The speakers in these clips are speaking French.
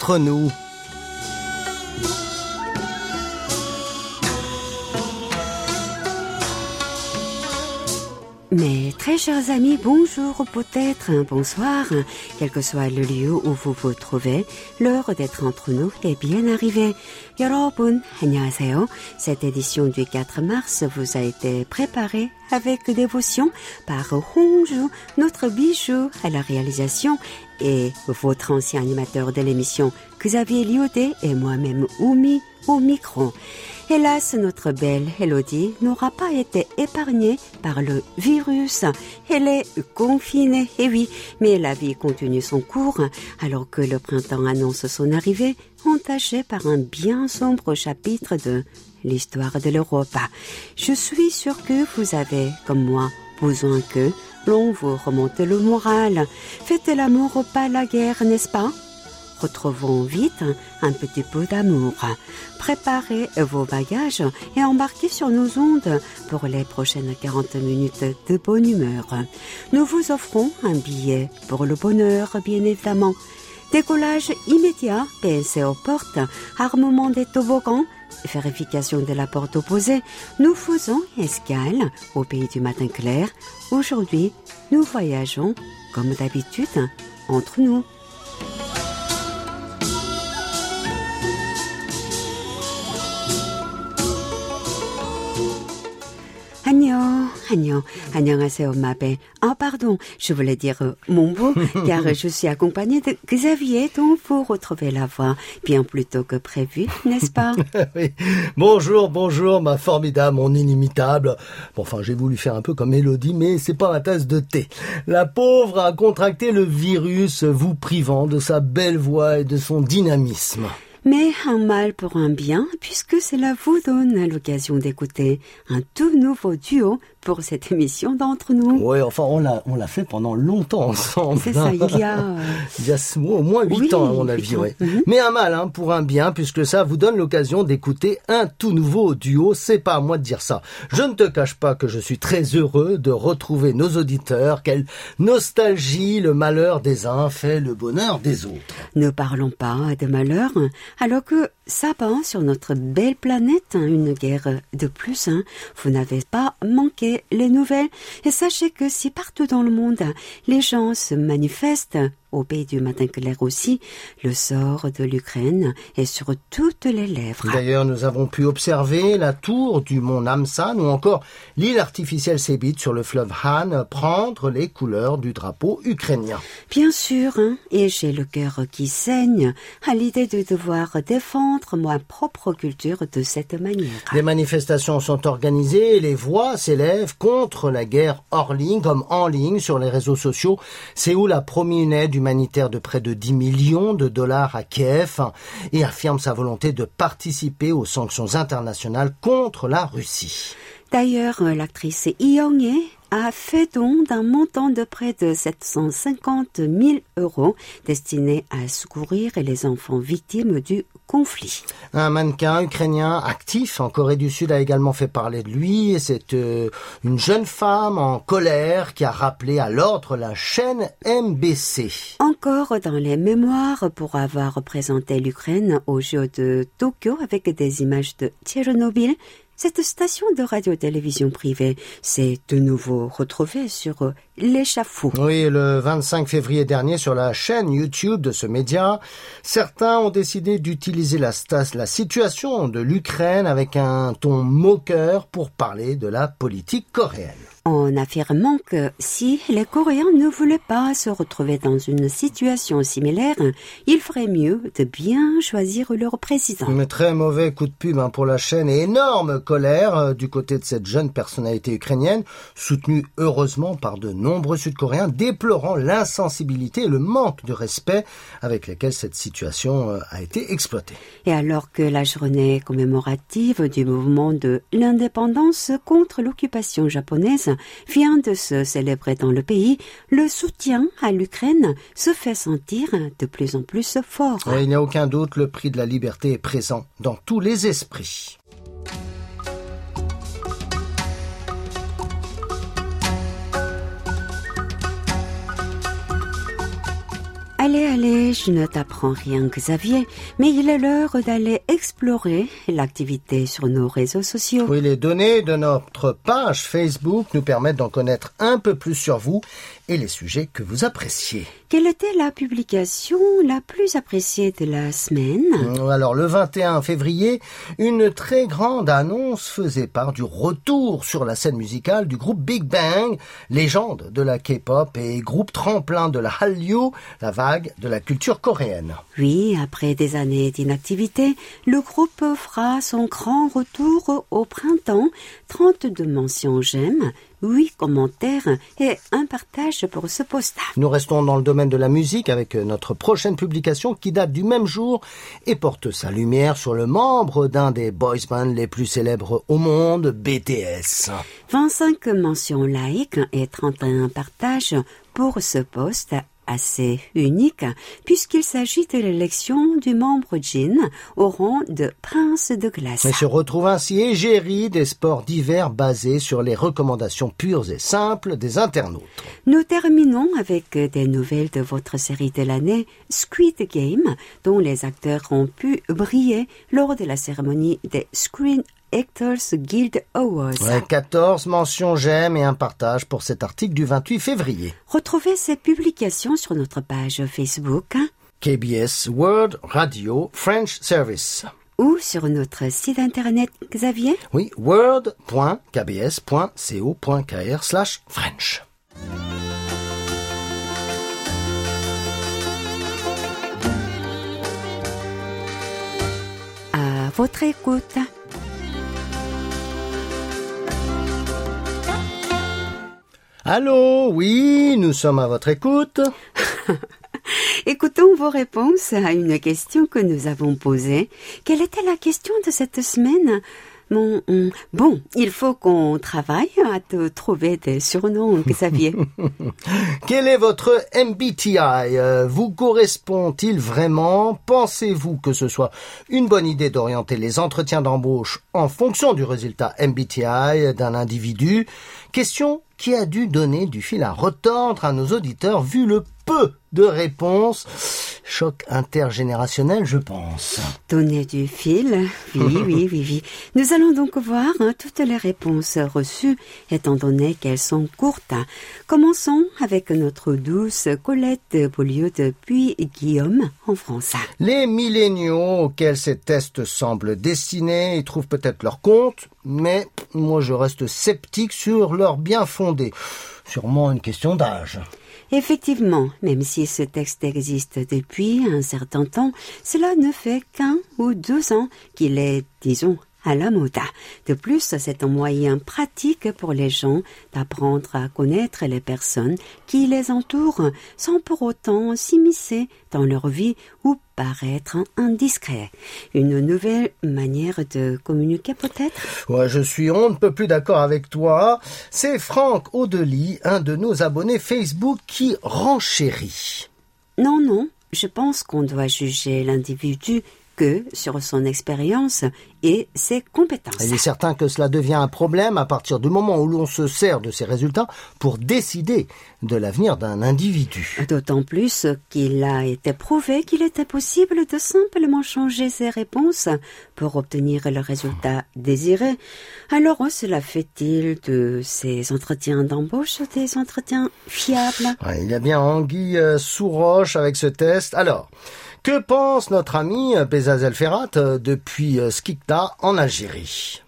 entre nous. Mes très chers amis, bonjour ou peut-être un bonsoir, quel que soit le lieu où vous vous trouvez, l'heure d'être entre nous est bien arrivée. 여러분, 안녕하세요. Cette édition du 4 mars vous a été préparée avec dévotion par Hongju, notre bijou à la réalisation et votre ancien animateur de l'émission Xavier Liodé et moi-même Oumi au micro. Hélas, notre belle Elodie n'aura pas été épargnée par le virus. Elle est confinée, et oui, mais la vie continue son cours, alors que le printemps annonce son arrivée, entaché par un bien sombre chapitre de l'histoire de l'Europe. Je suis sûre que vous avez, comme moi, besoin que l'on vous remonte le moral. Faites l'amour, pas la guerre, n'est-ce pas? Retrouvons vite un petit peu d'amour. Préparez vos bagages et embarquez sur nos ondes pour les prochaines 40 minutes de bonne humeur. Nous vous offrons un billet pour le bonheur, bien évidemment. Décollage immédiat, PNC aux portes, armement des toboggans, vérification de la porte opposée. Nous faisons escale au pays du matin clair. Aujourd'hui, nous voyageons, comme d'habitude, entre nous. Agnon, Agnon, 안녕하세요, ma belle. Ah, pardon, je voulais dire euh, mon beau, car je suis accompagnée de Xavier, dont vous retrouvez la voix bien plus tôt que prévu, n'est-ce pas oui. Bonjour, bonjour, ma formidable, mon inimitable. Bon, enfin, j'ai voulu faire un peu comme Elodie, mais c'est pas ma tasse de thé. La pauvre a contracté le virus, vous privant de sa belle voix et de son dynamisme mais un mal pour un bien, puisque cela vous donne l'occasion d'écouter un tout nouveau duo pour cette émission d'entre nous. Oui, enfin, on l'a, on l'a fait pendant longtemps ensemble. C'est ça, il y a... il y a au moins huit Oui, ans, à mon avis. Mhm. Mais un mal, hein, pour un bien, puisque ça vous donne l'occasion d'écouter un tout nouveau duo. C'est pas à moi de dire ça. Je ne te cache pas que je suis très heureux de retrouver nos auditeurs. Quelle nostalgie, le malheur des uns fait le bonheur des autres. Ne parlons pas de malheur, alors que s'abat sur notre belle planète hein, une guerre de plus. hein. Vous n'avez pas manqué les nouvelles. Et sachez que si partout dans le monde, les gens se manifestent, au pays du matin clair aussi, le sort de l'Ukraine est sur toutes les lèvres. D'ailleurs, nous avons pu observer la tour du mont Namsan ou encore l'île artificielle Sebit sur le fleuve Han prendre les couleurs du drapeau ukrainien. Bien sûr, hein, et j'ai le cœur qui saigne à l'idée de devoir défendre ma propre culture de cette manière. Des manifestations sont organisées et les voix s'élèvent contre la guerre hors ligne comme en ligne sur les réseaux sociaux. Séoul a promis une aide humanitaire de près de 10 millions de dollars à Kiev et affirme sa volonté de participer aux sanctions internationales contre la Russie. D'ailleurs, l'actrice Lee Young-hye a fait don d'un montant de près de 750 000 euros destiné à secourir les enfants victimes du conflit. Un mannequin ukrainien actif en Corée du Sud a également fait parler de lui c'est euh, une jeune femme en colère qui a rappelé à l'ordre la chaîne MBC. Encore dans les mémoires pour avoir représenté l'Ukraine aux Jeux de Tokyo avec des images de Tchernobyl, cette station de radio-télévision privée s'est de nouveau retrouvée sur euh, l'échafaud. Oui, le 25 février dernier, sur la chaîne YouTube de ce média, certains ont décidé d'utiliser la, situation de l'Ukraine avec un ton moqueur pour parler de la politique coréenne. en affirmant que si les Coréens ne voulaient pas se retrouver dans une situation similaire, il ferait mieux de bien choisir leur président. Mais très mauvais coup de pub hein, pour la chaîne et énorme colère euh, du côté de cette jeune personnalité ukrainienne, soutenue heureusement par de nombreux Sud-Coréens, déplorant l'insensibilité et le manque de respect avec lesquels cette situation euh, a été exploitée. Et alors que la journée commémorative du mouvement de l'indépendance contre l'occupation japonaise vient de se célébrer dans le pays, le soutien à l'Ukraine se fait sentir de plus en plus fort. Et il n'y a aucun doute, le prix de la liberté est présent dans tous les esprits. Allez, allez, je ne t'apprends rien, Xavier, mais il est l'heure d'aller explorer l'activité sur nos réseaux sociaux. Oui, les données de notre page Facebook nous permettent d'en connaître un peu plus sur vous et les sujets que vous appréciez. Quelle était la publication la plus appréciée de la semaine? Alors, le 21 février, une très grande annonce faisait part du retour sur la scène musicale du groupe Big Bang, légende de la K-pop et groupe tremplin de la Hallyu, la vague de la culture coréenne. Oui, après des années d'inactivité, le groupe fera son grand retour au printemps. 32 mentions j'aime, 8 commentaires et un partage pour ce post Nous restons dans le domaine de la musique avec notre prochaine publication qui date du même jour et porte sa lumière sur le membre d'un des boys bands les plus célèbres au monde, BTS. 25 mentions like et 31 partages pour ce post assez unique puisqu'il s'agit de l'élection du membre Jin au rang de prince de glace. Et se retrouve ainsi égérie des sports divers basés sur les recommandations pures et simples des internautes. Nous terminons avec des nouvelles de votre série de l'année Squid Game dont les acteurs ont pu briller lors de la cérémonie des Screen Actors Guild Awards. 14 mentions j'aime et un partage pour cet article du 28 février. Retrouvez ces publications sur notre page Facebook KBS World Radio French Service. Ou sur notre site internet Xavier Oui, world.kbs.co.kr slash French. À votre écoute. Allô, oui, nous sommes à votre écoute. Écoutons vos réponses à une question que nous avons posée. Quelle était la question de cette semaine? Bon, bon, il faut qu'on travaille à te trouver des surnoms, Xavier. Quel est votre MBTI euh, Vous correspond-il vraiment? Pensez-vous que ce soit une bonne idée d'orienter les entretiens d'embauche en fonction du résultat MBTI d'un individu? Question qui a dû donner du fil à retordre à nos auditeurs vu le peu de réponses. Choc intergénérationnel, je pense. Donner du fil Oui, oui, oui, oui. Nous allons donc voir hein, toutes les réponses reçues, étant donné qu'elles sont courtes. Commençons avec notre douce Colette Beaulieu depuis Guillaume, en France. Les milléniaux auxquels ces tests semblent destinés y trouvent peut-être leur compte, mais moi je reste sceptique sur leur bien fondé. Sûrement une question d'âge. Effectivement, même si ce texte existe depuis un certain temps, cela ne fait qu'un ou deux ans qu'il est, disons, à la mode. De plus, c'est un moyen pratique pour les gens d'apprendre à connaître les personnes qui les entourent sans pour autant s'immiscer dans leur vie ou paraître indiscret. Une nouvelle manière de communiquer peut-être? Ouais, je suis on ne peut plus d'accord avec toi. C'est Franck Audely, un de nos abonnés Facebook qui renchérit. Non, non, je pense qu'on doit juger l'individu que sur son expérience et ses compétences. Il est certain que cela devient un problème à partir du moment où l'on se sert de ces résultats pour décider de l'avenir d'un individu. D'autant plus qu'il a été prouvé qu'il était possible de simplement changer ses réponses pour obtenir le résultat désiré. Alors cela fait-il de ces entretiens d'embauche des entretiens fiables? Il y a bien anguille euh, sous roche avec ce test. Alors, que pense notre ami Bezazel Ferrat euh, depuis euh, Skikda en Algérie?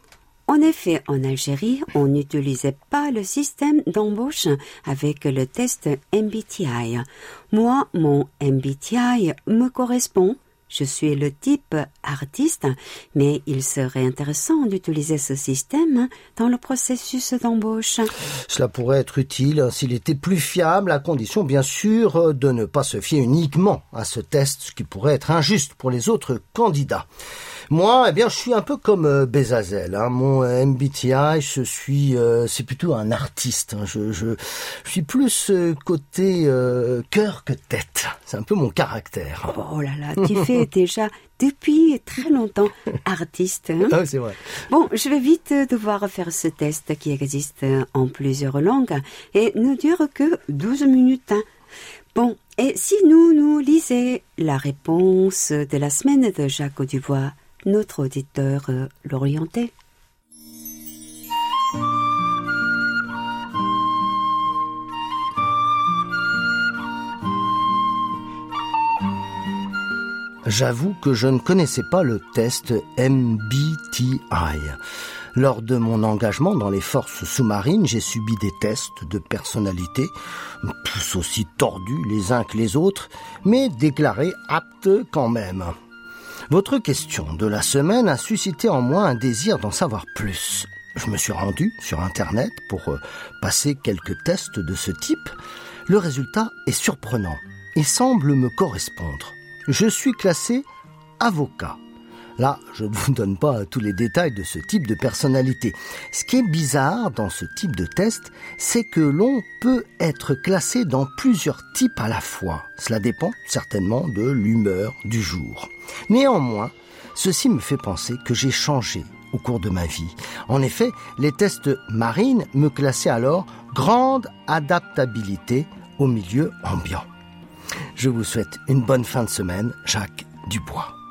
En effet, en Algérie, on n'utilisait pas le système d'embauche avec le test MBTI. Moi, mon MBTI me correspond je suis le type artiste, mais il serait intéressant d'utiliser ce système dans le processus d'embauche. Cela pourrait être utile s'il était plus fiable, à condition bien sûr de ne pas se fier uniquement à ce test, ce qui pourrait être injuste pour les autres candidats. Moi, eh bien, je suis un peu comme euh, Bezazel. Hein. Mon euh, MBTI, je suis, euh, c'est plutôt un artiste. Hein. Je, je, je, suis plus côté cœur que tête. C'est un peu mon caractère. Oh là là, tu fais déjà depuis très longtemps artiste. Hein. ah, c'est vrai. Bon, je vais vite devoir faire ce test qui existe en plusieurs langues et ne dure que 12 minutes. Bon, et si nous nous lisons la réponse de la semaine de Jacques Dubois, notre auditeur euh, l'orienté J'avoue que je ne connaissais pas le test MBTI. Lors de mon engagement dans les forces sous-marines, j'ai subi des tests de personnalité, tous aussi tordus les uns que les autres, mais déclarés aptes quand même. Votre question de la semaine a suscité en moi un désir d'en savoir plus. Je me suis rendu sur Internet pour euh, passer quelques tests de ce type. Le résultat est surprenant et semble me correspondre je suis classé avocat. Là, je ne vous donne pas tous les détails de ce type de personnalité. Ce qui est bizarre dans ce type de test, c'est que l'on peut être classé dans plusieurs types à la fois. Cela dépend certainement de l'humeur du jour. Néanmoins, ceci me fait penser que j'ai changé au cours de ma vie. En effet, les tests marines me classaient alors grande adaptabilité au milieu ambiant. Je vous souhaite une bonne fin de semaine, Jacques Dubois.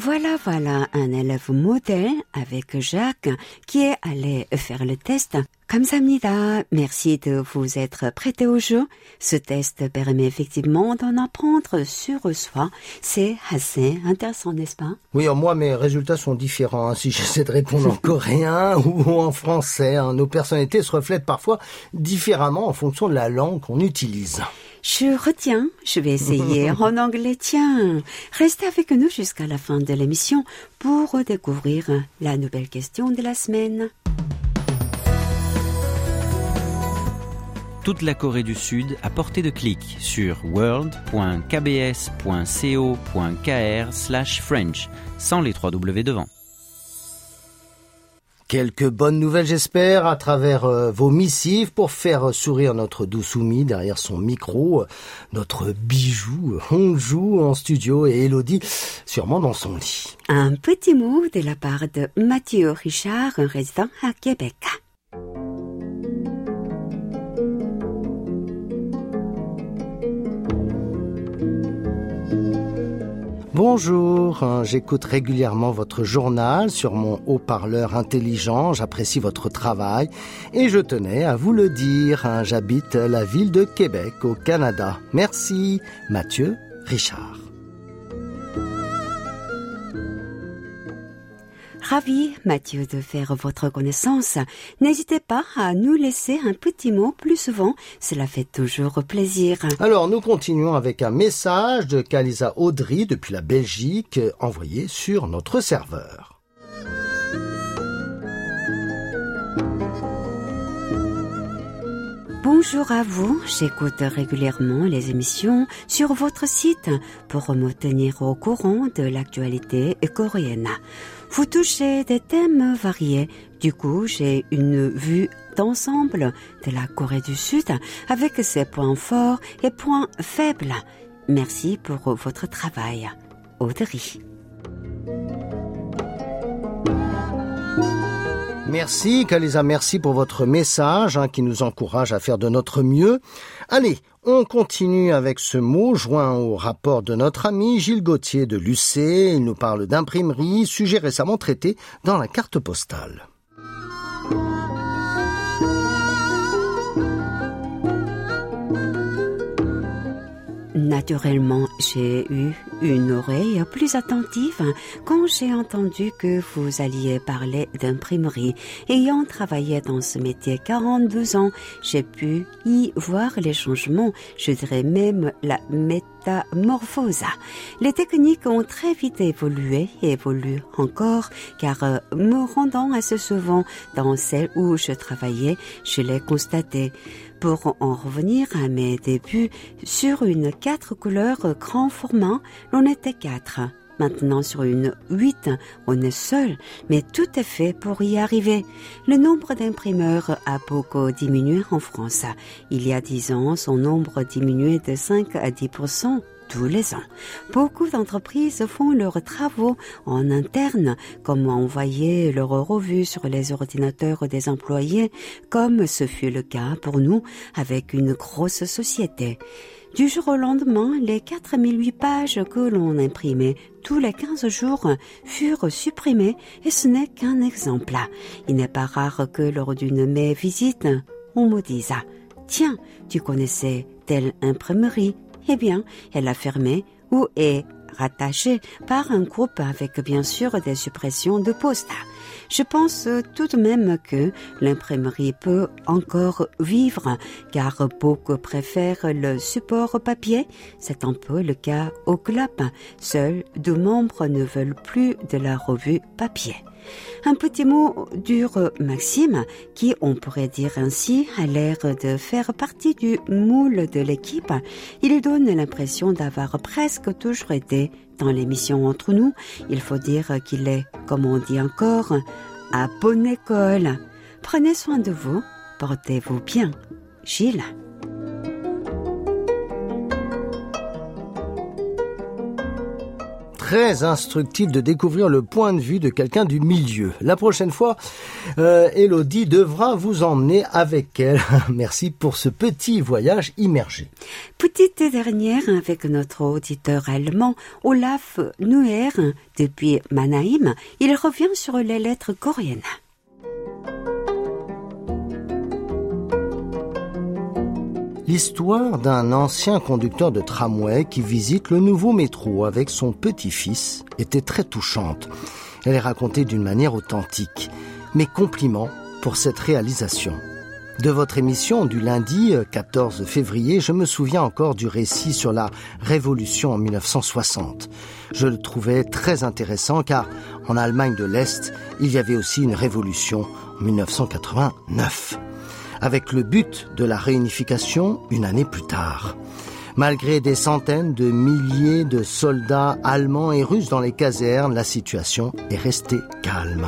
Voilà, voilà un élève modèle avec Jacques qui est allé faire le test. Kamsamnida, merci de vous être prêté au jeu. Ce test permet effectivement d'en apprendre sur soi. C'est assez intéressant, n'est-ce pas? Oui, alors moi mes résultats sont différents. Hein, si j'essaie de répondre en coréen ou en français, hein. nos personnalités se reflètent parfois différemment en fonction de la langue qu'on utilise. Je retiens, je vais essayer en anglais. Tiens, restez avec nous jusqu'à la fin de l'émission pour découvrir la nouvelle question de la semaine. Toute la Corée du Sud à portée de clic sur world.kbs.co.kr/french sans les trois W devant. Quelques bonnes nouvelles, j'espère, à travers euh, vos missives pour faire sourire notre Dousoumi derrière son micro, notre bijou Hongju en studio et Elodie sûrement dans son lit. Un petit mot de la part de Mathieu Richard, un résident à Québec. Bonjour, hein, j'écoute régulièrement votre journal sur mon haut-parleur intelligent, j'apprécie votre travail et je tenais à vous le dire, hein, j'habite la ville de Québec au Canada. Merci, Mathieu Richard. Ravi, Mathieu, de faire votre connaissance. N'hésitez pas à nous laisser un petit mot plus souvent. Cela fait toujours plaisir. Alors, nous continuons avec un message de Kalisa Audry depuis la Belgique envoyé sur notre serveur. Bonjour à vous, j'écoute régulièrement les émissions sur votre site pour me tenir au courant de l'actualité coréenne. Vous touchez des thèmes variés. Du coup, j'ai une vue d'ensemble de la Corée du Sud avec ses points forts et points faibles. Merci pour votre travail. Audrey. Merci, Kalisa, merci pour votre message hein, qui nous encourage à faire de notre mieux. Allez, on continue avec ce mot joint au rapport de notre ami Gilles Gauthier de l'UC. Il nous parle d'imprimerie, sujet récemment traité dans la carte postale. Naturellement, j'ai eu une oreille plus attentive quand j'ai entendu que vous alliez parler d'imprimerie. Ayant travaillé dans ce métier 42 ans, j'ai pu y voir les changements, je dirais même la métamorphose. Les techniques ont très vite évolué et évoluent encore, car euh, me rendant assez souvent dans celle où je travaillais, je l'ai constaté. Pour en revenir à mes débuts, sur une quatre couleurs grand format, l'on était quatre. Maintenant, sur une 8, on est seul, mais tout est fait pour y arriver. Le nombre d'imprimeurs a beaucoup diminué en France. Il y a dix ans, son nombre diminuait de 5 à 10 tous les ans. Beaucoup d'entreprises font leurs travaux en interne, comme envoyer leurs revues sur les ordinateurs des employés, comme ce fut le cas pour nous avec une grosse société. Du jour au lendemain, les 4008 pages que l'on imprimait tous les 15 jours furent supprimées et ce n'est qu'un exemple. Il n'est pas rare que lors d'une mes visite, on me dise Tiens, tu connaissais telle imprimerie Eh bien, elle a fermé ou est rattachée par un groupe avec bien sûr des suppressions de postes. Je pense tout de même que l'imprimerie peut encore vivre car beaucoup préfèrent le support papier. C'est un peu le cas au club. Seuls deux membres ne veulent plus de la revue papier. Un petit mot dur Maxime, qui, on pourrait dire ainsi, a l'air de faire partie du moule de l'équipe. Il donne l'impression d'avoir presque toujours été dans l'émission entre nous. Il faut dire qu'il est, comme on dit encore, à bonne école. Prenez soin de vous, portez-vous bien. Gilles. Très instructif de découvrir le point de vue de quelqu'un du milieu. La prochaine fois, euh, Elodie devra vous emmener avec elle. Merci pour ce petit voyage immergé. Petite dernière avec notre auditeur allemand Olaf Nuer depuis Mannheim. Il revient sur les lettres coréennes. L'histoire d'un ancien conducteur de tramway qui visite le nouveau métro avec son petit-fils était très touchante. Elle est racontée d'une manière authentique. Mes compliments pour cette réalisation. De votre émission du lundi 14 février, je me souviens encore du récit sur la Révolution en 1960. Je le trouvais très intéressant car en Allemagne de l'Est, il y avait aussi une révolution en 1989 avec le but de la réunification une année plus tard. Malgré des centaines de milliers de soldats allemands et russes dans les casernes, la situation est restée calme.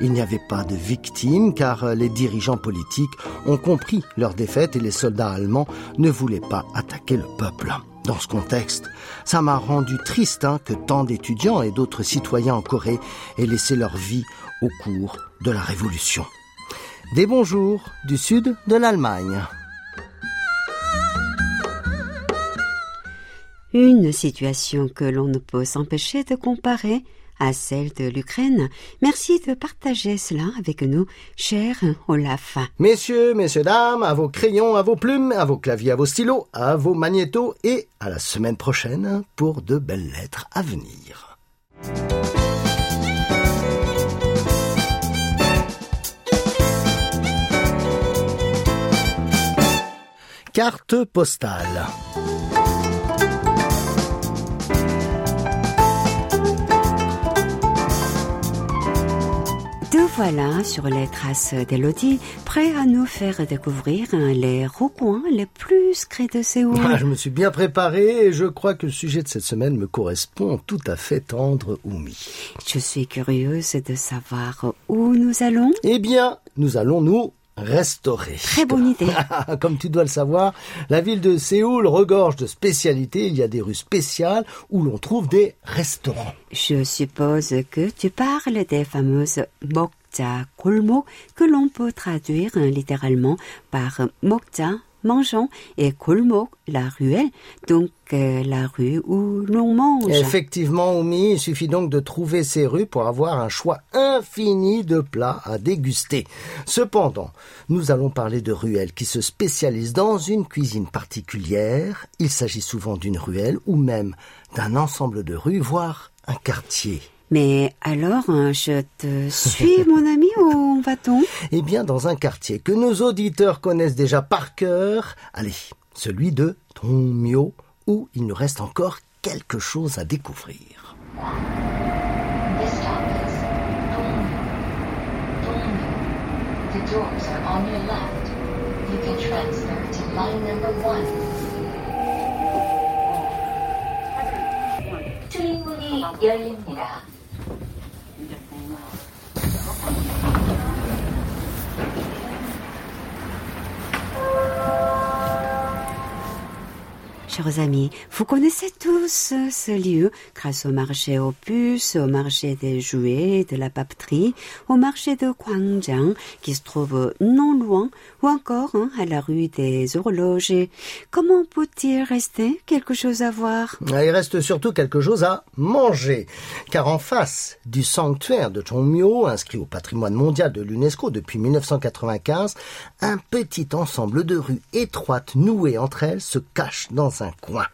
Il n'y avait pas de victimes car les dirigeants politiques ont compris leur défaite et les soldats allemands ne voulaient pas attaquer le peuple. Dans ce contexte, ça m'a rendu triste hein, que tant d'étudiants et d'autres citoyens en Corée aient laissé leur vie au cours de la révolution. Des bonjours du sud de l'Allemagne. Une situation que l'on ne peut s'empêcher de comparer à celle de l'Ukraine. Merci de partager cela avec nous, cher Olaf. Messieurs, messieurs, dames, à vos crayons, à vos plumes, à vos claviers, à vos stylos, à vos magnétos et à la semaine prochaine pour de belles lettres à venir. Carte postale. Te voilà sur les traces d'Elodie, prêt à nous faire découvrir les recoins les plus secrets de Séoul. Ah, je me suis bien préparé et je crois que le sujet de cette semaine me correspond tout à fait tendre, Oumi. Je suis curieuse de savoir où nous allons. Eh bien, nous allons nous restaurer. Très bonne idée. Comme tu dois le savoir, la ville de Séoul regorge de spécialités. Il y a des rues spéciales où l'on trouve des restaurants. Je suppose que tu parles des fameuses Mokja Kolmo que l'on peut traduire littéralement par Mokja mangeons et Kolmok, la ruelle, donc euh, la rue où l'on mange. Effectivement, Oumi, il suffit donc de trouver ces rues pour avoir un choix infini de plats à déguster. Cependant, nous allons parler de ruelles qui se spécialisent dans une cuisine particulière. Il s'agit souvent d'une ruelle ou même d'un ensemble de rues, voire un quartier. Mais alors, je te suis, mon ami, où va-t-on Eh bien, dans un quartier que nos auditeurs connaissent déjà par cœur. Allez, celui de Tongmyo, où il nous reste encore quelque chose à découvrir. Thank you. Chers amis, vous connaissez tous ce lieu grâce au marché aux puces, au marché des jouets, de la papeterie, au marché de Gwangjang qui se trouve non loin ou encore hein, à la rue des horlogers. Comment peut-il rester quelque chose à voir? Il reste surtout quelque chose à manger. Car en face du sanctuaire de Chongmyo, inscrit au patrimoine mondial de l'UNESCO depuis 1995, un petit ensemble de rues étroites nouées entre elles se cache dans un coin.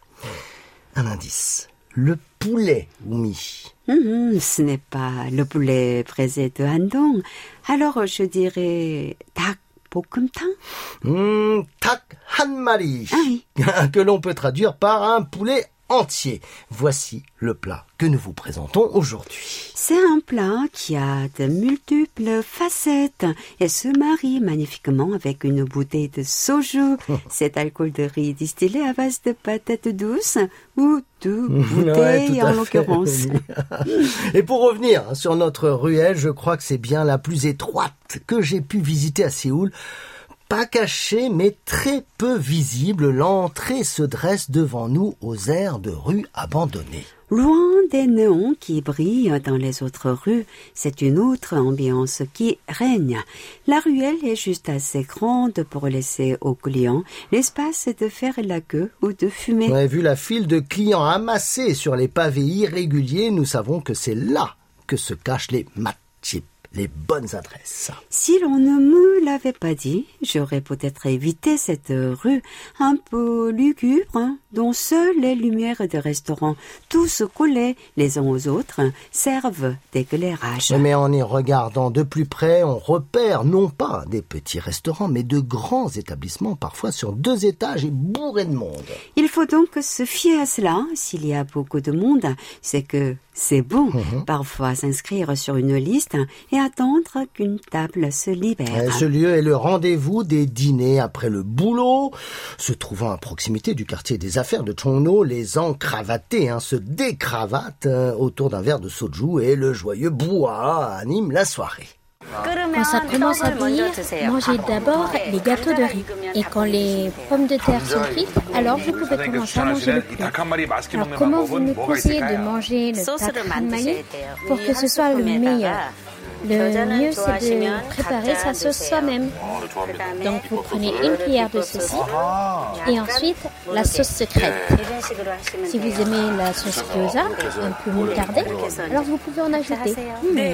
Un indice. Le poulet, Oumi. Hum, ce n'est pas le poulet braisé de Handong. Alors je dirais 닭 볶음탕 Hmm, tak hanmari. Ah oui. Que l'on peut traduire par un poulet entier. Voici le plat que nous vous présentons aujourd'hui. C'est un plat qui a de multiples facettes et se marie magnifiquement avec une bouteille de soju, cet alcool de riz distillé à base de patates douces ou de Ouais, bouteille tout à en l'occurrence. Et pour revenir sur notre ruelle, je crois que c'est bien la plus étroite que j'ai pu visiter à Séoul. Pas cachée, mais très peu visible, l'entrée se dresse devant nous aux aires de rues abandonnées. Loin des néons qui brillent dans les autres rues, c'est une autre ambiance qui règne. La ruelle est juste assez grande pour laisser aux clients l'espace de faire la queue ou de fumer. Ouais, vu la file de clients amassés sur les pavés irréguliers, nous savons que c'est là que se cachent les matchips, les bonnes adresses. Si l'on ne me l'avait pas dit, j'aurais peut-être évité cette rue un peu lugubre, hein, dont seules les lumières des restaurants, tous collés les uns aux autres, servent d'éclairage. Mais en y regardant de plus près, on repère non pas des petits restaurants, mais de grands établissements, parfois sur deux étages et bourrés de monde. Il faut donc se fier à cela. S'il y a beaucoup de monde, c'est que c'est bon. Parfois s'inscrire sur une liste et attendre qu'une table se libère. Ce lieu est le rendez-vous des dîners après le boulot. Se trouvant à proximité du quartier des affaires de Chongno, les encravatés hein, se décravatent euh, autour d'un verre de soju et le joyeux brouhaha anime la soirée. Quand ça commence à bouillir, mangez d'abord les gâteaux de riz. Et quand les pommes de terre sont cuites, alors vous pouvez commencer à manger le poulet. Alors comment vous nous conseillez de manger le takhamali pour que ce soit le meilleur? Le mieux, c'est de préparer sa sauce soi-même. Donc vous prenez une cuillère de ceci et ensuite la sauce secrète. Si vous aimez la sauce gyoza, un peu moutarde, alors vous pouvez en ajouter.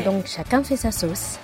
Donc chacun fait sa sauce.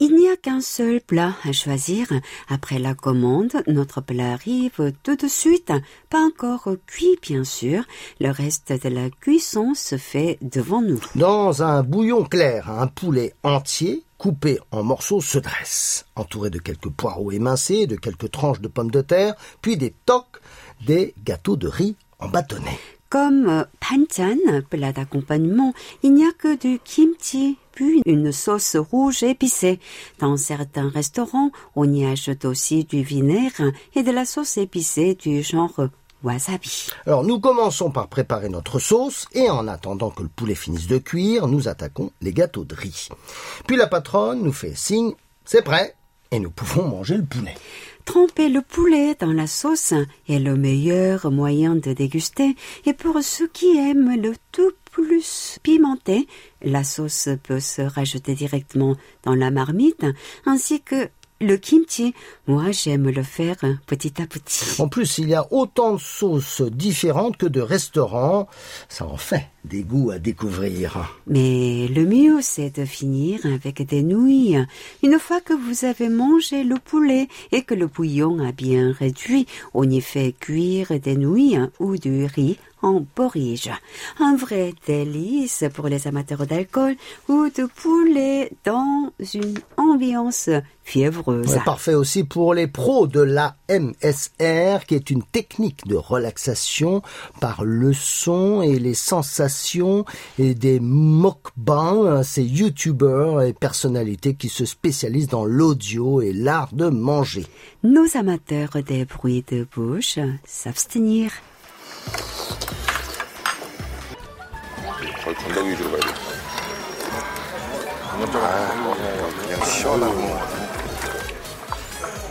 Il n'y a qu'un seul plat à choisir. Après la commande, notre plat arrive tout de suite. Pas encore cuit, bien sûr. Le reste de la cuisson se fait devant nous. Dans un bouillon clair, un poulet entier coupé en morceaux se dresse, entouré de quelques poireaux émincés, de quelques tranches de pommes de terre, puis des toques, des gâteaux de riz en bâtonnets. Comme euh, panchan, plat d'accompagnement, il n'y a que du kimchi, puis une sauce rouge épicée. Dans certains restaurants, on y ajoute aussi du vinaigre et de la sauce épicée du genre wasabi. Alors nous commençons par préparer notre sauce et en attendant que le poulet finisse de cuire, nous attaquons les gâteaux de riz. Puis la patronne nous fait signe, c'est prêt, et nous pouvons manger le poulet. Tremper le poulet dans la sauce est le meilleur moyen de déguster et pour ceux qui aiment le tout plus pimenté, la sauce peut se rajouter directement dans la marmite ainsi que le kimchi. Moi, j'aime le faire petit à petit. En plus, il y a autant de sauces différentes que de restaurants. Ça en fait des goûts à découvrir. Mais le mieux, c'est de finir avec des nouilles. Une fois que vous avez mangé le poulet et que le bouillon a bien réduit, on y fait cuire des nouilles ou du riz en porridge. Un vrai délice pour les amateurs d'alcool ou de poulet dans une ambiance fiévreuse. Ouais, parfait aussi pour les pros de la MSR, qui est une technique de relaxation par le son et les sensations et des mukbangs, ces youtubeurs et personnalités qui se spécialisent dans l'audio et l'art de manger. Nos amateurs des bruits de bouche s'abstenir. 건강 위주로 가야 돼. 아, 그냥 시원하고.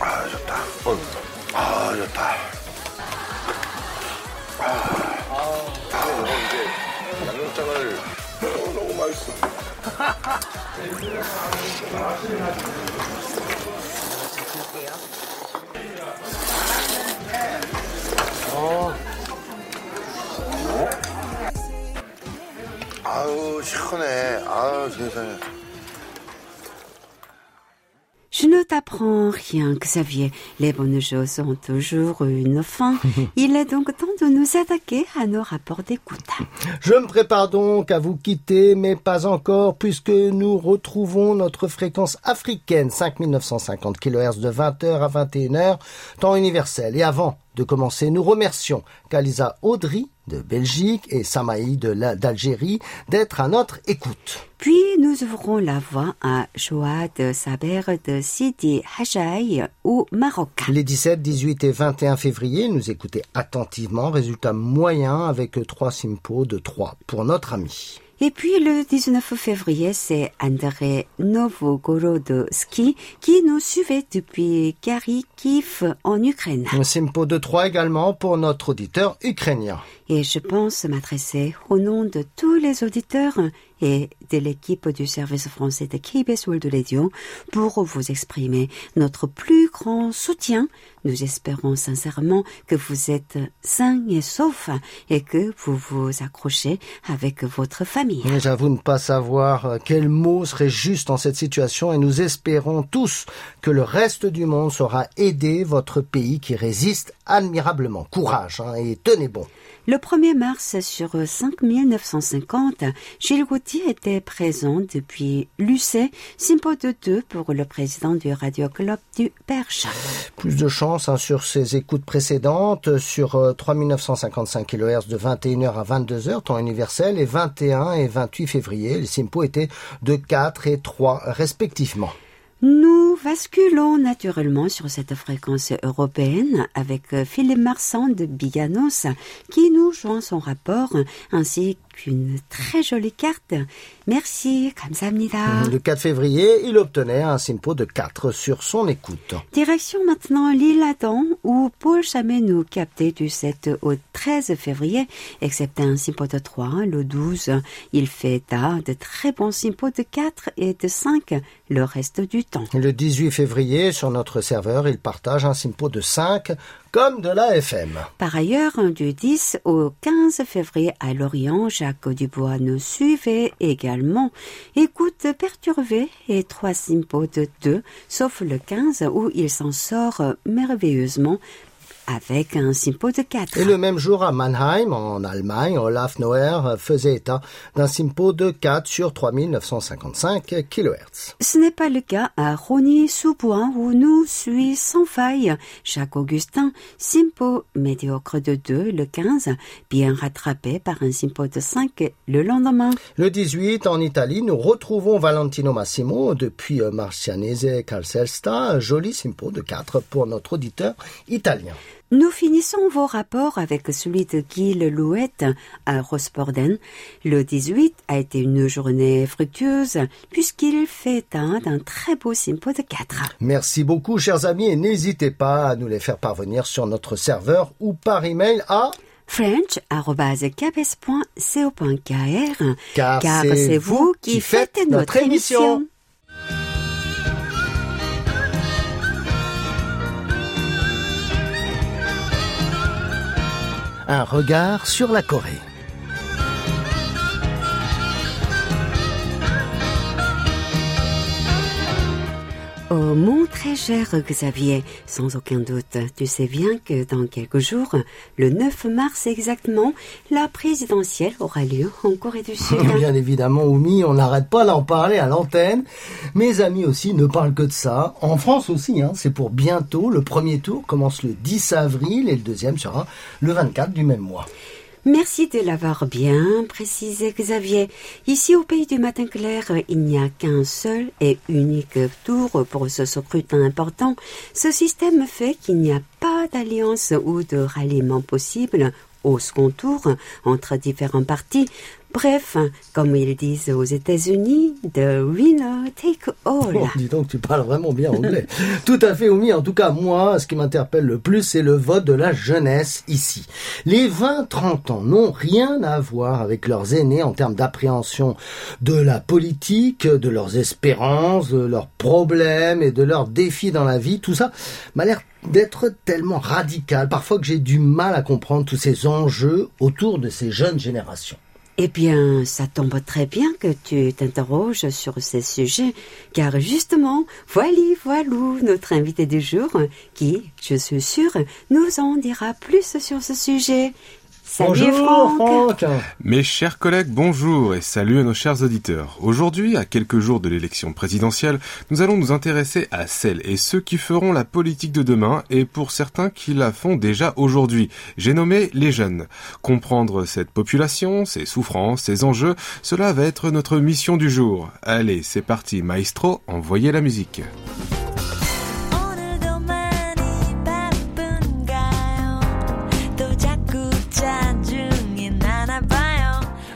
아, 좋다. 아, 좋다. 아, 아, 이제 양념장을 너무, 너무 맛있어. 어. Je ne t'apprends rien, Xavier. Les bonnes choses ont toujours une fin. Il est donc temps de nous attaquer à nos rapports d'écoute. Je me prépare donc à vous quitter, mais pas encore, puisque nous retrouvons notre fréquence africaine, 5950 kHz de 20h à 21h, temps universel. Et avant de commencer, nous remercions Kalisa Audry de Belgique et Samaï d'Algérie d'être à notre écoute. Puis nous ouvrons la voie à Joad Saber de Sidi Hajj au Maroc. Les 17, 18 et 21 février, nous écoutez attentivement. Résultat moyen avec trois simpos de 3 pour notre ami. Et puis le 19 février, c'est André Novogorodski qui nous suivait depuis Kharkiv en Ukraine. Un simpo de 3 également pour notre auditeur ukrainien. Et je pense m'adresser au nom de tous les auditeurs et de l'équipe du service français de KBS World Radio pour vous exprimer notre plus grand soutien. Nous espérons sincèrement que vous êtes sains et saufs et que vous vous accrochez avec votre famille. J'avoue ne pas savoir quel mot serait juste en cette situation et nous espérons tous que le reste du monde saura aider votre pays qui résiste admirablement. Courage hein, et tenez bon. Le 1er mars sur 5950, Gilles Gauthier était présent depuis l'UC, Simpo de 2 pour le président du Radio Club du Perche. Plus de chance hein, sur ses écoutes précédentes, sur 3955 kHz de 21h à 22h, temps universel, et 21 et 28 février, les Simpo étaient de 4 et 3 respectivement. Nous basculons naturellement sur cette fréquence européenne avec Philippe Marsan de Biganos qui nous joint son rapport ainsi qu'une très jolie carte. Merci, 감사합니다. Le 4 février, il obtenait un simpo de 4 sur son écoute. Direction maintenant l'île Adam où Paul Chamet nous captait du 7 au 13 février, excepté un simpo de 3, le 12. Il fait de très bons simpos de 4 et de 5 le reste du temps. Le 18 février, sur notre serveur, il partage un simpo de 5 comme de la. Par ailleurs, du 10 au 15 février à Lorient, Jacques Dubois nous suivait également. Écoute perturbée et trois simpos de 2, sauf le 15 où il s'en sort merveilleusement avec un simpo de 4. Et le même jour à Mannheim, en Allemagne, Olaf Noer faisait état d'un simpo de 4 sur 3955 kHz. Ce n'est pas le cas à Rony-sous-Bois où nous suit sans faille Jacques Augustin, simpo médiocre de 2 le 15, bien rattrapé par un simpo de 5 le lendemain. Le 18, en Italie, nous retrouvons Valentino Massimo depuis Marcianese Calcelsta, un joli simpo de 4 pour notre auditeur italien. Nous finissons vos rapports avec celui de Guy Louette à Rosporden. Le 18 a été une journée fructueuse puisqu'il fait un d'un très beau simpo de 4. Merci beaucoup, chers amis, et n'hésitez pas à nous les faire parvenir sur notre serveur ou par email à french.capes.co.kr car, car c'est vous qui faites notre émission. Un regard sur la Corée. Oh mon très cher Xavier, sans aucun doute, tu sais bien que dans quelques jours, le 9 mars exactement, la présidentielle aura lieu en Corée du Sud. Bien évidemment, Oumi, on n'arrête pas d'en parler à l'antenne. Mes amis aussi ne parlent que de ça. En France aussi, hein, c'est pour bientôt. Le premier tour commence le 10 avril et le deuxième sera le 24 du même mois. Merci de l'avoir bien précisé, Xavier. Ici, au pays du matin clair, il n'y a qu'un seul et unique tour pour ce scrutin important. Ce système fait qu'il n'y a pas d'alliance ou de ralliement possible au second tour entre différents partis. Bref, comme ils disent aux États-Unis, the winner take all. Oh, dis donc, tu parles vraiment bien anglais. Tout à fait, Oumi. En tout cas, moi, ce qui m'interpelle le plus, c'est le vote de la jeunesse ici. Les 20-30 ans n'ont rien à voir avec leurs aînés en termes d'appréhension de la politique, de leurs espérances, de leurs problèmes et de leurs défis dans la vie. Tout ça m'a l'air d'être tellement radical, parfois que j'ai du mal à comprendre tous ces enjeux autour de ces jeunes générations. Eh bien, ça tombe très bien que tu t'interroges sur ces sujets, car justement, voilà, voilou, notre invité du jour, qui, je suis sûre, nous en dira plus sur ce sujet. Salut Franck. Mes chers collègues, bonjour et salut à nos chers auditeurs. Aujourd'hui, à quelques jours de l'élection présidentielle, nous allons nous intéresser à celles et ceux qui feront la politique de demain et pour certains qui la font déjà aujourd'hui. J'ai nommé les jeunes. Comprendre cette population, ses souffrances, ses enjeux, cela va être notre mission du jour. Allez, c'est parti, maestro, envoyez la musique.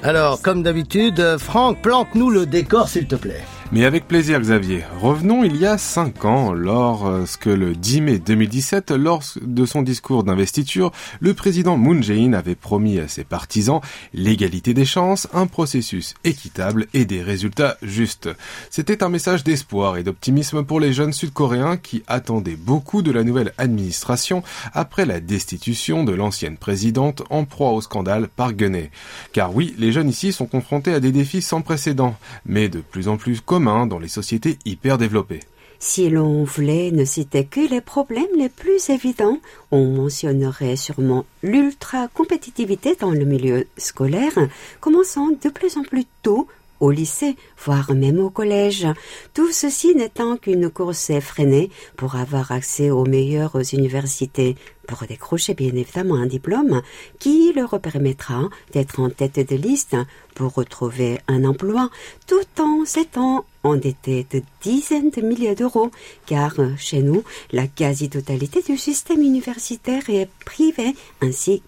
Alors, comme d'habitude, Franck, plante-nous le décor, s'il te plaît. Mais avec plaisir Xavier. Revenons il y a cinq ans, lorsque le 10 mai 2017, lors de son discours d'investiture, le président Moon Jae-in avait promis à ses partisans l'égalité des chances, un processus équitable et des résultats justes. C'était un message d'espoir et d'optimisme pour les jeunes sud-coréens qui attendaient beaucoup de la nouvelle administration après la destitution de l'ancienne présidente en proie au scandale par Gunay. Car oui, les jeunes ici sont confrontés à des défis sans précédent, mais de plus en plus communs dans les sociétés hyper développées. Si l'on voulait ne citer que les problèmes les plus évidents, on mentionnerait sûrement l'ultra-compétitivité dans le milieu scolaire, commençant de plus en plus tôt au lycée, voire même au collège. Tout ceci n'étant qu'une course effrénée pour avoir accès aux meilleures universités, pour décrocher bien évidemment un diplôme qui leur permettra d'être en tête de liste pour retrouver un emploi tout en s'étant endetté de dizaines de milliers d'euros, car chez nous, la quasi-totalité du système universitaire est privé ainsi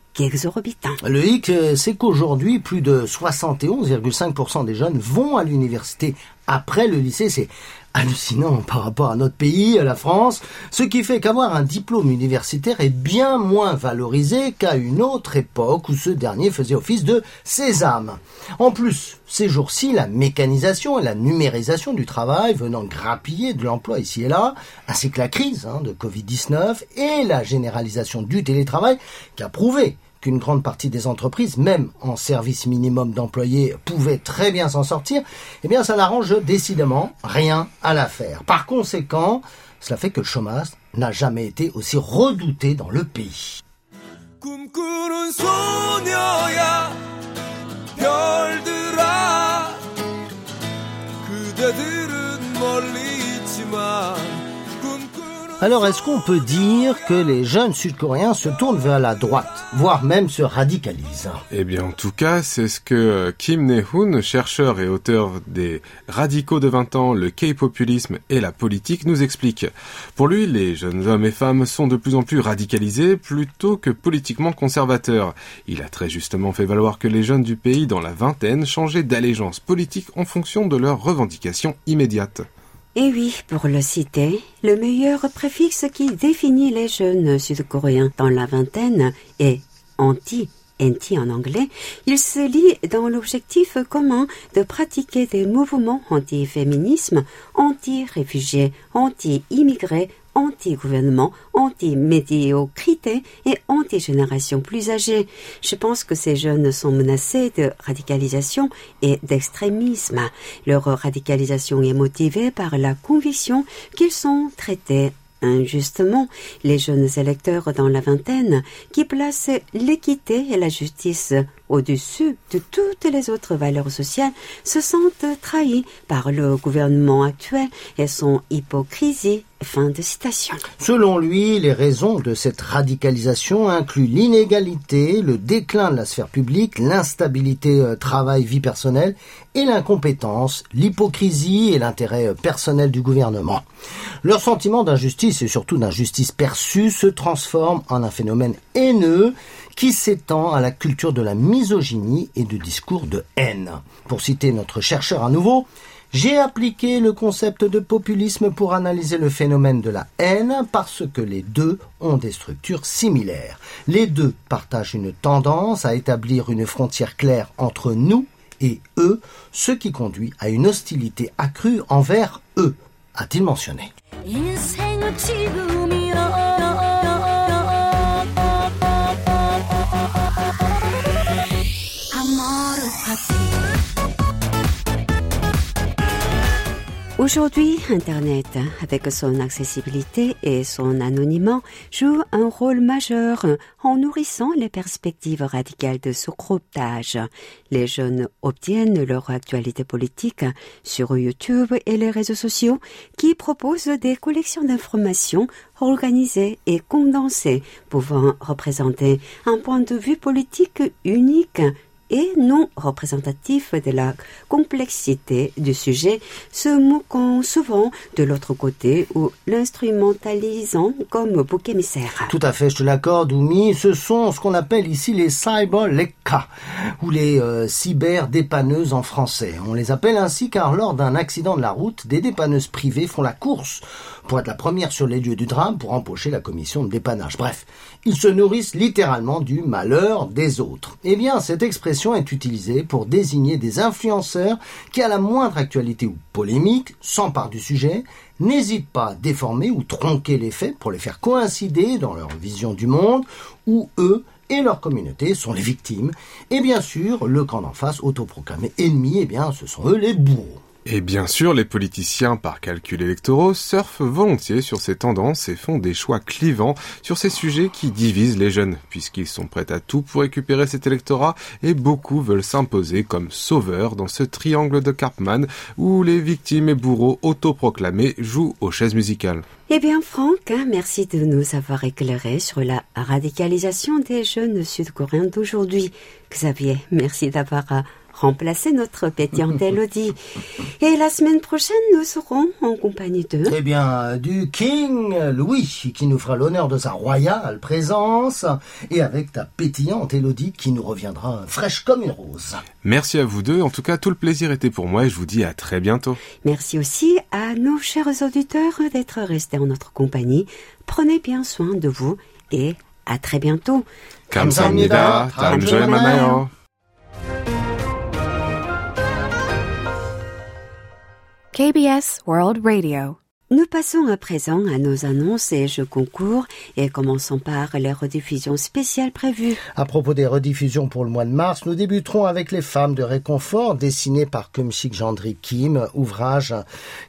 Le hic, c'est qu'aujourd'hui, plus de 71,5% des jeunes vont à l'université après le lycée. C'est hallucinant par rapport à notre pays, à la France, ce qui fait qu'avoir un diplôme universitaire est bien moins valorisé qu'à une autre époque où ce dernier faisait office de sésame. En plus, ces jours-ci, la mécanisation et la numérisation du travail venant grappiller de l'emploi ici et là, ainsi que la crise hein, de Covid-19 et la généralisation du télétravail qui a prouvé qu'une grande partie des entreprises, même en service minimum d'employés, pouvaient très bien s'en sortir, eh bien ça n'arrange décidément rien à l'affaire. Par conséquent, cela fait que le chômage n'a jamais été aussi redouté dans le pays. Alors est-ce qu'on peut dire que les jeunes sud-coréens se tournent vers la droite, voire même se radicalisent? Eh bien en tout cas, c'est ce que Kim Ne-hoon, chercheur et auteur des Radicaux de 20 ans, le K-populisme et la politique, nous explique. Pour lui, les jeunes hommes et femmes sont de plus en plus radicalisés plutôt que politiquement conservateurs. Il a très justement fait valoir que les jeunes du pays dans la vingtaine changeaient d'allégeance politique en fonction de leurs revendications immédiates. Et oui, pour le citer, le meilleur préfixe qui définit les jeunes sud-coréens dans la vingtaine est anti. En anglais, il se lie dans l'objectif commun de pratiquer des mouvements anti-féminisme, anti-réfugiés, anti-immigrés, anti-gouvernement, anti-médiocrité et anti-génération plus âgée. Je pense que ces jeunes sont menacés de radicalisation et d'extrémisme. Leur radicalisation est motivée par la conviction qu'ils sont traités injustement les jeunes électeurs dans la vingtaine qui placent l'équité et la justice au-dessus de toutes les autres valeurs sociales se sentent trahis par le gouvernement actuel et son hypocrisie Fin de citation. Selon lui, les raisons de cette radicalisation incluent l'inégalité, le déclin de la sphère publique, l'instabilité euh, travail-vie personnelle et l'incompétence, l'hypocrisie et l'intérêt euh, personnel du gouvernement. Leur sentiment d'injustice et surtout d'injustice perçue se transforme en un phénomène haineux qui s'étend à la culture de la misogynie et du discours de haine. Pour citer notre chercheur à nouveau, j'ai appliqué le concept de populisme pour analyser le phénomène de la haine parce que les deux ont des structures similaires. Les deux partagent une tendance à établir une frontière claire entre nous et eux, ce qui conduit à une hostilité accrue envers eux, a-t-il mentionné. Aujourd'hui, Internet, avec son accessibilité et son anonymat, joue un rôle majeur en nourrissant les perspectives radicales de ce d'âge. Les jeunes obtiennent leur actualité politique sur YouTube et les réseaux sociaux qui proposent des collections d'informations organisées et condensées pouvant représenter un point de vue politique unique et non représentatif de la complexité du sujet, se moquant souvent de l'autre côté ou l'instrumentalisant comme bouc émissaire. Tout à fait, je te l'accorde, Oumi. Ce sont ce qu'on appelle ici les cyberlecas, ou les euh, cyber-dépanneuses en français. On les appelle ainsi car lors d'un accident de la route, des dépanneuses privées font la course pour être la première sur les lieux du drame pour empocher la commission de dépannage. Bref, ils se nourrissent littéralement du malheur des autres. Eh bien, cette expression est utilisée pour désigner des influenceurs qui, à la moindre actualité ou polémique, s'emparent du sujet, n'hésitent pas à déformer ou tronquer les faits pour les faire coïncider dans leur vision du monde, où eux et leur communauté sont les victimes, et bien sûr, le camp d'en face autoproclamé ennemi, eh bien, ce sont eux les bourreaux. Et bien sûr, les politiciens, par calcul électoraux, surfent volontiers sur ces tendances et font des choix clivants sur ces sujets qui divisent les jeunes, puisqu'ils sont prêts à tout pour récupérer cet électorat et beaucoup veulent s'imposer comme sauveurs dans ce triangle de Cartman où les victimes et bourreaux autoproclamés jouent aux chaises musicales. Eh bien, Franck, hein, merci de nous avoir éclairé sur la radicalisation des jeunes sud-coréens d'aujourd'hui. Xavier, merci d'avoir euh, remplacer notre pétillante Elodie. Et la semaine prochaine, nous serons en compagnie de... Eh bien, du King Louis, qui nous fera l'honneur de sa royale présence, et avec ta pétillante Elodie, qui nous reviendra fraîche comme une rose. Merci à vous deux. En tout cas, tout le plaisir était pour moi et je vous dis à très bientôt. Merci aussi à nos chers auditeurs d'être restés en notre compagnie. Prenez bien soin de vous et à très bientôt. 감사합니다. 다음 주에 만나요. KBS World Radio. Nous passons à présent à nos annonces et jeux concours et commençons par les rediffusions spéciales prévues. À propos des rediffusions pour le mois de mars, nous débuterons avec Les Femmes de réconfort dessinées par Kumsik Gendry Kim, ouvrage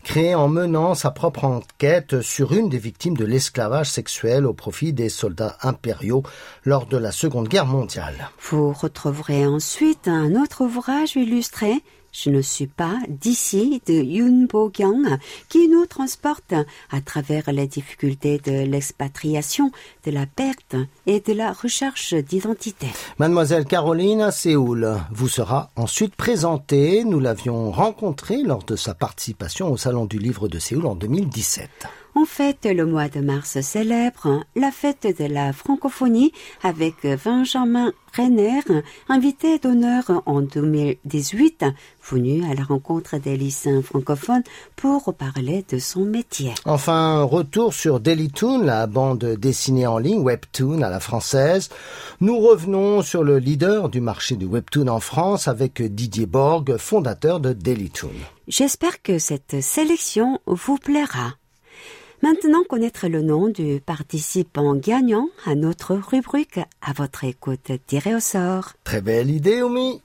créé en menant sa propre enquête sur une des victimes de l'esclavage sexuel au profit des soldats impériaux lors de la Seconde Guerre mondiale. Vous retrouverez ensuite un autre ouvrage illustré je ne suis pas d'ici de Yun Bo-kyung qui nous transporte à travers les difficultés de l'expatriation, de la perte et de la recherche d'identité. Mademoiselle Caroline à Séoul vous sera ensuite présentée. Nous l'avions rencontrée lors de sa participation au Salon du Livre de Séoul en 2017. En fait, le mois de mars célèbre la fête de la francophonie avec Benjamin Renner, invité d'honneur en 2018, venu à la rencontre des lycéens francophones pour parler de son métier. Enfin, retour sur Dailytoon, la bande dessinée en ligne Webtoon à la française. Nous revenons sur le leader du marché du Webtoon en France avec Didier Borg, fondateur de Dailytoon. J'espère que cette sélection vous plaira. Maintenant, connaître le nom du participant gagnant à notre rubrique à votre écoute tirée au sort. Très belle idée, Omi.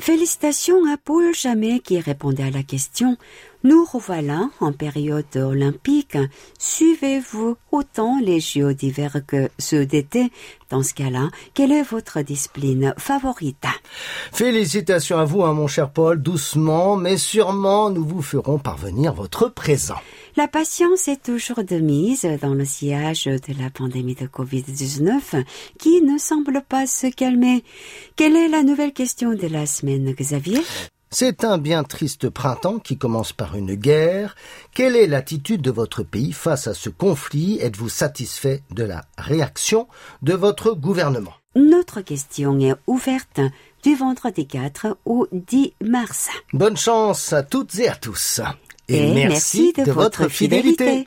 Félicitations à Paul Jamais qui répondait à la question Nous revoilà en période olympique. Suivez-vous autant les JO d'hiver que ceux d'été? Dans ce cas-là, quelle est votre discipline favorite? Félicitations à vous, hein, mon cher Paul, doucement, mais sûrement nous vous ferons parvenir votre présent. La patience est toujours de mise dans le sillage de la pandémie de Covid-19 qui ne semble pas se calmer. Quelle est la nouvelle question de la semaine, Xavier? C'est un bien triste printemps qui commence par une guerre. Quelle est l'attitude de votre pays face à ce conflit? Êtes-vous satisfait de la réaction de votre gouvernement? Notre question est ouverte du vendredi 4 au 10 mars. Bonne chance à toutes et à tous. Et, merci, de, votre fidélité.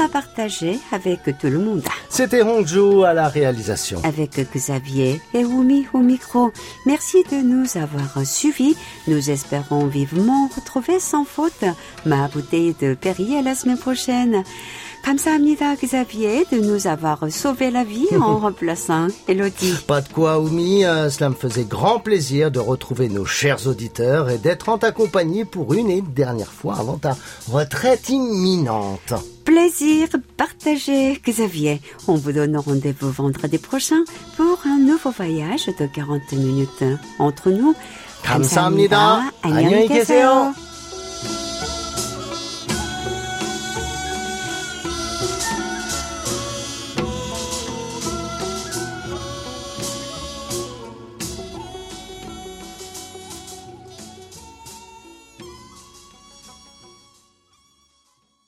à partager avec tout le monde. C'était Hongju à la réalisation. Avec Xavier et Oumi au micro. Merci de nous avoir suivis. Nous espérons vivement retrouver sans faute ma bouteille de Perrier la semaine prochaine. 감사합니다, Xavier, de nous avoir sauvé la vie en remplaçant Elodie. Pas de quoi, Oumi. Euh, cela me faisait grand plaisir de retrouver nos chers auditeurs et d'être en ta compagnie pour une et dernière fois avant ta retraite imminente. Plaisir partagé, Xavier. On vous donne rendez-vous vendredi prochain pour un nouveau voyage de 40 minutes entre nous. 감사합니다. 안녕히 계세요.